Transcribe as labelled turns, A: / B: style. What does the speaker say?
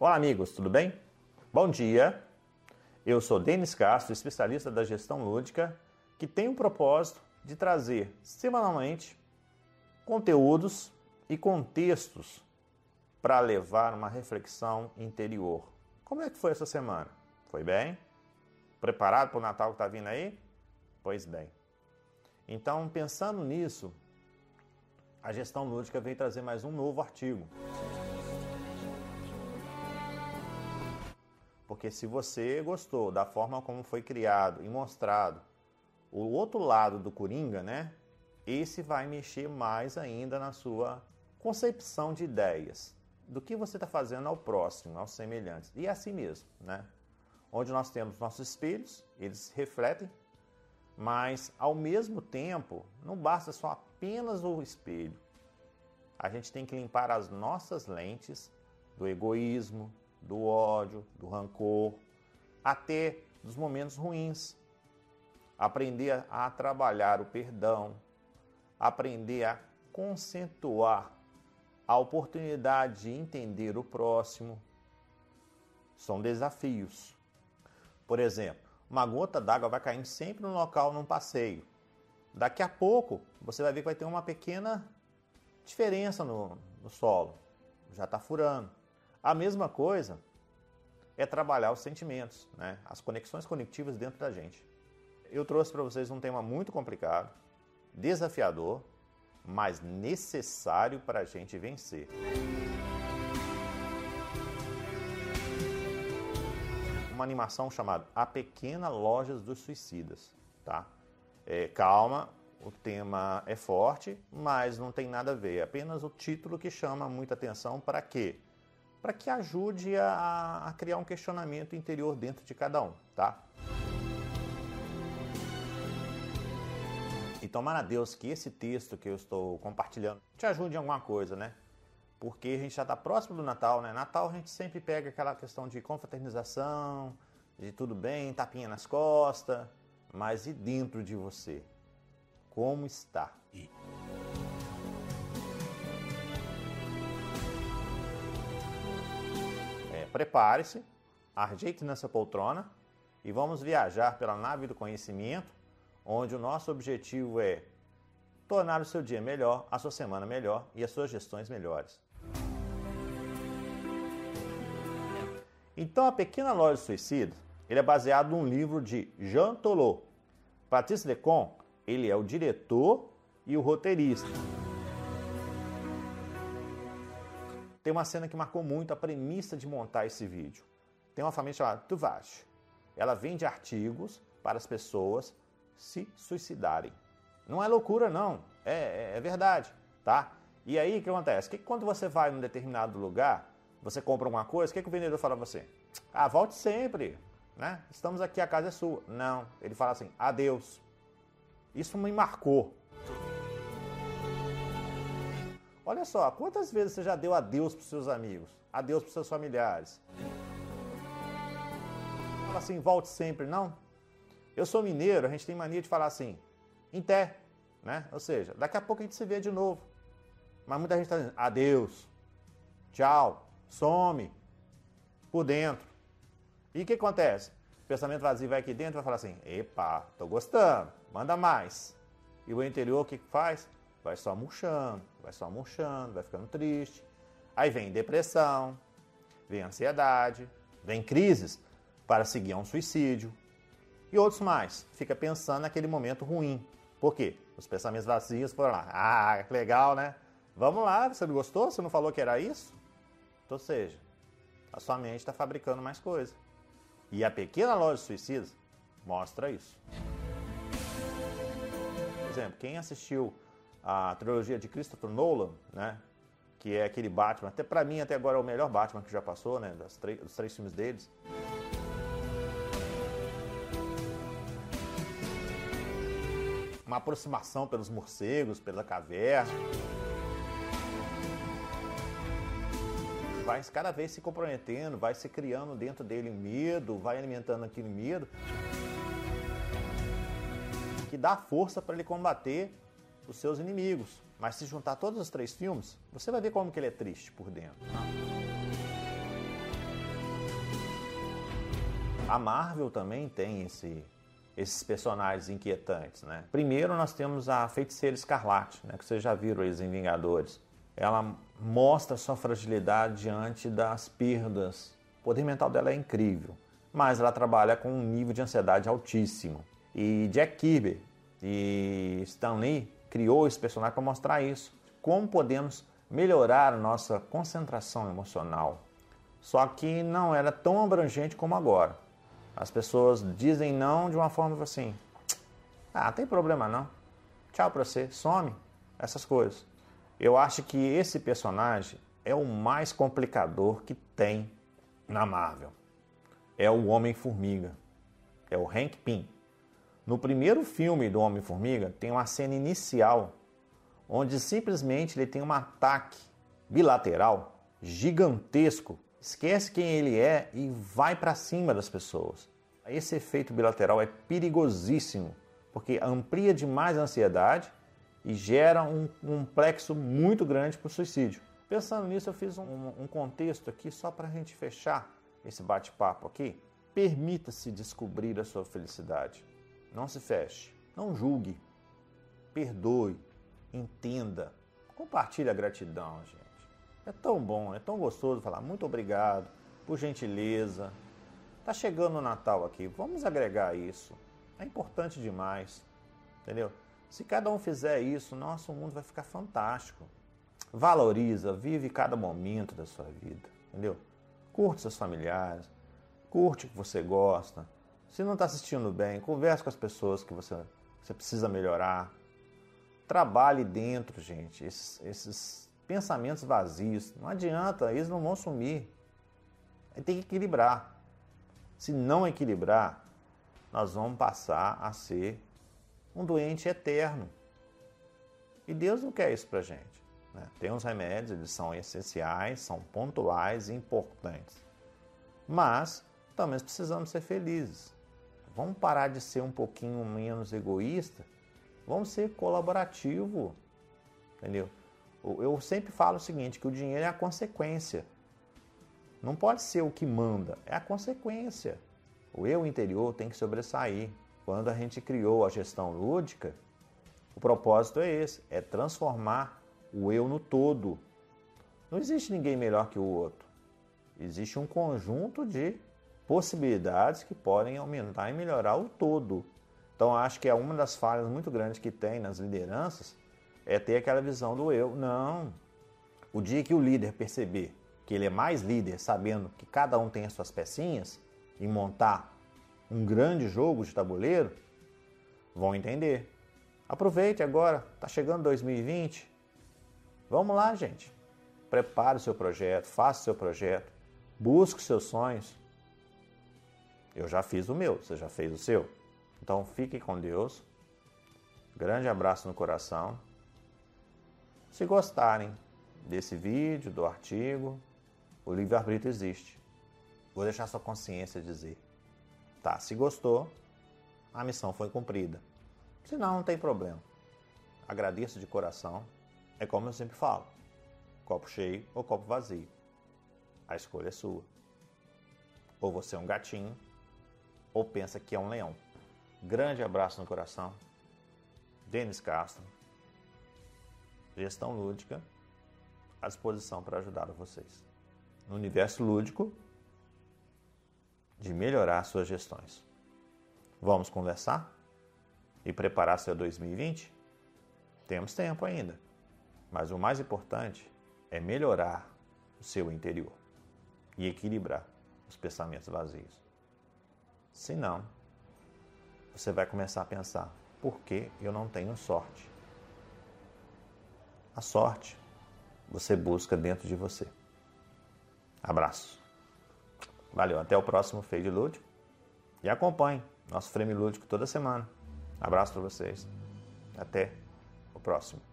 A: Olá, amigos, tudo bem? Bom dia. Eu sou Denis Castro, especialista da gestão lúdica, que tem o propósito de trazer semanalmente conteúdos e contextos para levar uma reflexão interior. Como é que foi essa semana? Foi bem? Preparado para o Natal que está vindo aí? Pois bem. Então, pensando nisso, a gestão lúdica veio trazer mais um novo artigo. Porque se você gostou da forma como foi criado e mostrado o outro lado do Coringa, né? Esse vai mexer mais ainda na sua concepção de ideias do que você está fazendo ao próximo, aos semelhantes e é assim mesmo, né? Onde nós temos nossos espelhos, eles refletem, mas ao mesmo tempo não basta só apenas o espelho. A gente tem que limpar as nossas lentes do egoísmo, do ódio, do rancor, até dos momentos ruins. Aprender a trabalhar o perdão, aprender a concentuar a oportunidade de entender o próximo. São desafios. Por exemplo, uma gota d'água vai caindo sempre no local num passeio. Daqui a pouco você vai ver que vai ter uma pequena diferença no, no solo. Já está furando. A mesma coisa é trabalhar os sentimentos, né? as conexões conectivas dentro da gente. Eu trouxe para vocês um tema muito complicado, desafiador, mas necessário para a gente vencer. Uma animação chamada A Pequena Loja dos Suicidas. Tá? É, calma, o tema é forte, mas não tem nada a ver. É apenas o título que chama muita atenção para quê? Para que ajude a, a, criar um questionamento interior dentro de cada um, tá? E tomara a Deus que esse texto que eu estou compartilhando te ajude em alguma coisa, né? Porque a gente já está próximo do Natal, né? Natal a gente sempre pega aquela questão de confraternização, de tudo bem, tapinha nas costas, mas e dentro de você? Como está? E... prepare-se, ajeite nessa poltrona e vamos viajar pela nave do conhecimento, onde o nosso objetivo é tornar o seu dia melhor, a sua semana melhor e as suas gestões melhores. Então, a Pequena Loja do Suicídio, ele é baseado num livro de Jean Tolot. Patrice Lecon, ele é o diretor e o roteirista. Tem uma cena que marcou muito a premissa de montar esse vídeo. Tem uma família chamada Tuvage. Ela vende artigos para as pessoas se suicidarem. Não é loucura, não. É, é, é verdade, tá? E aí o que acontece? Que quando você vai num determinado lugar, você compra alguma coisa, o que, que o vendedor fala para você? Ah, volte sempre, né? Estamos aqui, a casa é sua. Não, ele fala assim, adeus. Isso me marcou. Olha só, quantas vezes você já deu adeus para seus amigos, adeus para seus familiares? Fala assim, volte sempre, não? Eu sou mineiro, a gente tem mania de falar assim, em té, né? Ou seja, daqui a pouco a gente se vê de novo. Mas muita gente está dizendo adeus, tchau, some, por dentro. E o que acontece? O pensamento vazio vai aqui dentro e vai falar assim: epa, tô gostando, manda mais. E o interior o que faz? Vai só murchando, vai só murchando, vai ficando triste. Aí vem depressão, vem ansiedade, vem crises para seguir a um suicídio e outros mais. Fica pensando naquele momento ruim. Por quê? Os pensamentos vazios foram lá. Ah, legal, né? Vamos lá, você não gostou? Você não falou que era isso? Então, ou seja, a sua mente está fabricando mais coisa. E a pequena loja de suicidas mostra isso. Por exemplo, quem assistiu a trilogia de Christopher Nolan, né? Que é aquele Batman, até para mim até agora é o melhor Batman que já passou, né? Das dos três filmes deles. Uma aproximação pelos morcegos, pela caverna. Vai cada vez se comprometendo, vai se criando dentro dele medo, vai alimentando aquele medo que dá força para ele combater os seus inimigos. Mas se juntar todos os três filmes, você vai ver como que ele é triste por dentro. A Marvel também tem esse, esses personagens inquietantes, né? Primeiro nós temos a Feiticeira Escarlate, né? Que vocês já viram eles em Vingadores. Ela mostra sua fragilidade diante das perdas. O poder mental dela é incrível, mas ela trabalha com um nível de ansiedade altíssimo. E Jack Kirby e Stan Lee criou esse personagem para mostrar isso. Como podemos melhorar a nossa concentração emocional. Só que não era tão abrangente como agora. As pessoas dizem não de uma forma assim: ah, tem problema não. Tchau pra você, some. Essas coisas. Eu acho que esse personagem é o mais complicador que tem na Marvel. É o Homem-Formiga. É o Hank Pym. No primeiro filme do Homem-Formiga tem uma cena inicial onde simplesmente ele tem um ataque bilateral gigantesco, esquece quem ele é e vai para cima das pessoas. Esse efeito bilateral é perigosíssimo, porque amplia demais a ansiedade e gera um complexo muito grande para o suicídio. Pensando nisso, eu fiz um, um contexto aqui só para a gente fechar esse bate-papo aqui. Permita-se descobrir a sua felicidade. Não se feche. Não julgue. Perdoe entenda, compartilhe a gratidão, gente. É tão bom, é tão gostoso falar muito obrigado, por gentileza. Tá chegando o Natal aqui, vamos agregar isso. É importante demais, entendeu? Se cada um fizer isso, nosso mundo vai ficar fantástico. Valoriza, vive cada momento da sua vida, entendeu? Curte seus familiares, curte o que você gosta. Se não está assistindo bem, converse com as pessoas que você, você precisa melhorar. Trabalhe dentro, gente, esses, esses pensamentos vazios. Não adianta, eles não vão sumir. Tem que equilibrar. Se não equilibrar, nós vamos passar a ser um doente eterno. E Deus não quer isso para gente. Né? Tem os remédios, eles são essenciais, são pontuais e importantes. Mas também precisamos ser felizes. Vamos parar de ser um pouquinho menos egoísta Vamos ser colaborativo, entendeu? Eu sempre falo o seguinte, que o dinheiro é a consequência. Não pode ser o que manda, é a consequência. O eu interior tem que sobressair. Quando a gente criou a gestão lúdica, o propósito é esse, é transformar o eu no todo. Não existe ninguém melhor que o outro. Existe um conjunto de possibilidades que podem aumentar e melhorar o todo. Então acho que é uma das falhas muito grandes que tem nas lideranças é ter aquela visão do eu. Não. O dia que o líder perceber que ele é mais líder, sabendo que cada um tem as suas pecinhas, e montar um grande jogo de tabuleiro, vão entender. Aproveite agora, está chegando 2020. Vamos lá, gente. Prepare o seu projeto, faça o seu projeto, busque os seus sonhos. Eu já fiz o meu, você já fez o seu? Então fique com Deus. Grande abraço no coração. Se gostarem desse vídeo, do artigo, o livre-arbítrio existe. Vou deixar sua consciência dizer. Tá, se gostou, a missão foi cumprida. Se não, não tem problema. Agradeço de coração. É como eu sempre falo: copo cheio ou copo vazio. A escolha é sua. Ou você é um gatinho, ou pensa que é um leão. Grande abraço no coração. Denis Castro. Gestão lúdica à disposição para ajudar vocês. No universo lúdico de melhorar suas gestões. Vamos conversar e preparar seu 2020? Temos tempo ainda. Mas o mais importante é melhorar o seu interior e equilibrar os pensamentos vazios. Se não, você vai começar a pensar: por que eu não tenho sorte? A sorte você busca dentro de você. Abraço. Valeu, até o próximo Fade Lúdico. E acompanhe nosso Frame Lúdico toda semana. Abraço para vocês. Até o próximo.